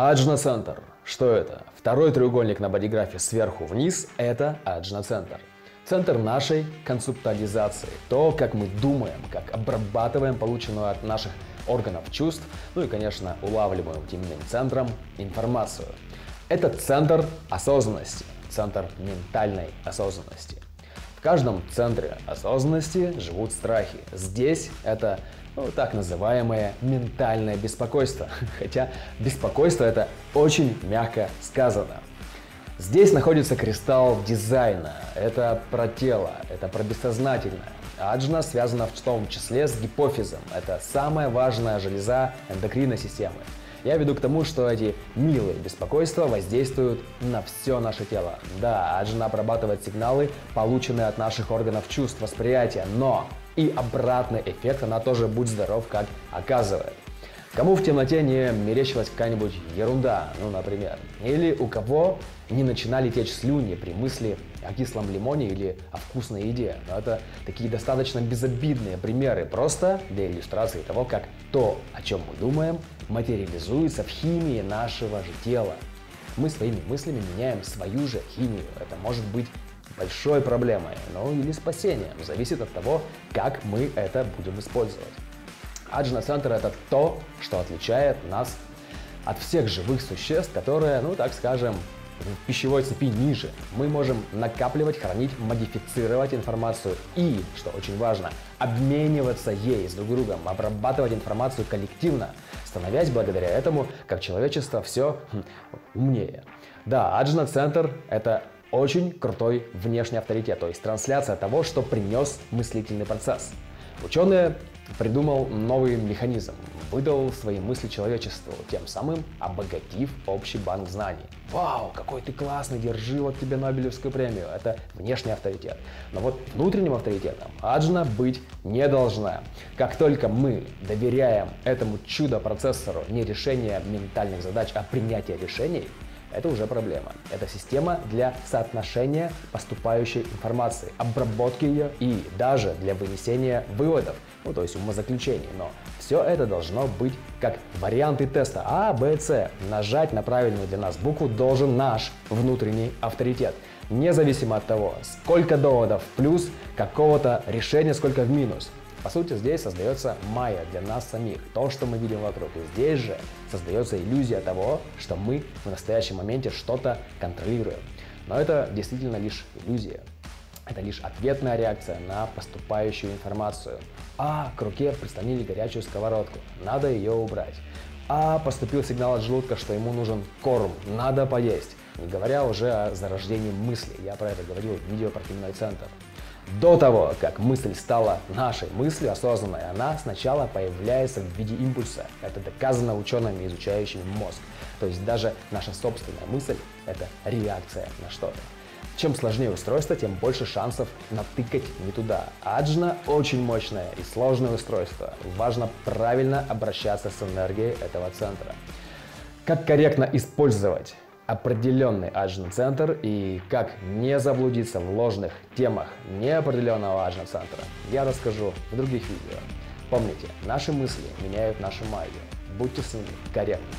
Аджна-центр. Что это? Второй треугольник на бодиграфе сверху вниз – это аджна-центр. Центр нашей концептуализации. То, как мы думаем, как обрабатываем полученную от наших органов чувств, ну и, конечно, улавливаем этим центром информацию. Это центр осознанности, центр ментальной осознанности. В каждом центре осознанности живут страхи. Здесь это ну, так называемое ментальное беспокойство. Хотя беспокойство это очень мягко сказано. Здесь находится кристалл дизайна. Это про тело, это про бессознательное. Аджна связана в том числе с гипофизом. Это самая важная железа эндокринной системы. Я веду к тому, что эти милые беспокойства воздействуют на все наше тело. Да, аджна обрабатывает сигналы, полученные от наших органов чувств, восприятия, но и обратный эффект она тоже, будь здоров, как оказывает. Кому в темноте не мерещилась какая-нибудь ерунда, ну, например, или у кого не начинали течь слюни при мысли о кислом лимоне или о вкусной еде. Но это такие достаточно безобидные примеры, просто для иллюстрации того, как то, о чем мы думаем, материализуется в химии нашего же тела. Мы своими мыслями меняем свою же химию. Это может быть большой проблемой, ну или спасением. Зависит от того, как мы это будем использовать. Аджна-центр это то, что отличает нас от всех живых существ, которые, ну так скажем, в пищевой цепи ниже. Мы можем накапливать, хранить, модифицировать информацию и, что очень важно, обмениваться ей с друг другом, обрабатывать информацию коллективно, становясь благодаря этому, как человечество, все хм, умнее. Да, Аджна-центр — это очень крутой внешний авторитет, то есть трансляция того, что принес мыслительный процесс. Ученые придумал новый механизм, выдал свои мысли человечеству, тем самым обогатив общий банк знаний. Вау, какой ты классный, держи вот тебе Нобелевскую премию. Это внешний авторитет. Но вот внутренним авторитетом Аджна быть не должна. Как только мы доверяем этому чудо-процессору не решение ментальных задач, а принятие решений, это уже проблема. Это система для соотношения поступающей информации, обработки ее и даже для вынесения выводов, ну то есть умозаключений. Но все это должно быть как варианты теста А, Б, С. Нажать на правильную для нас букву должен наш внутренний авторитет. Независимо от того, сколько доводов плюс, какого-то решения, сколько в минус. По сути, здесь создается майя для нас самих, то, что мы видим вокруг. И здесь же создается иллюзия того, что мы в настоящем моменте что-то контролируем. Но это действительно лишь иллюзия. Это лишь ответная реакция на поступающую информацию. А, к руке прислонили горячую сковородку, надо ее убрать. А, поступил сигнал от желудка, что ему нужен корм, надо поесть. Не говоря уже о зарождении мысли, я про это говорил в видео про пивной центр. До того, как мысль стала нашей мыслью осознанной, она сначала появляется в виде импульса. Это доказано учеными, изучающими мозг. То есть даже наша собственная мысль – это реакция на что-то. Чем сложнее устройство, тем больше шансов натыкать не туда. Аджна очень мощное и сложное устройство. Важно правильно обращаться с энергией этого центра. Как корректно использовать определенный аджн-центр и как не заблудиться в ложных темах неопределенного аджн-центра, я расскажу в других видео. Помните, наши мысли меняют нашу магию. Будьте с ними корректны.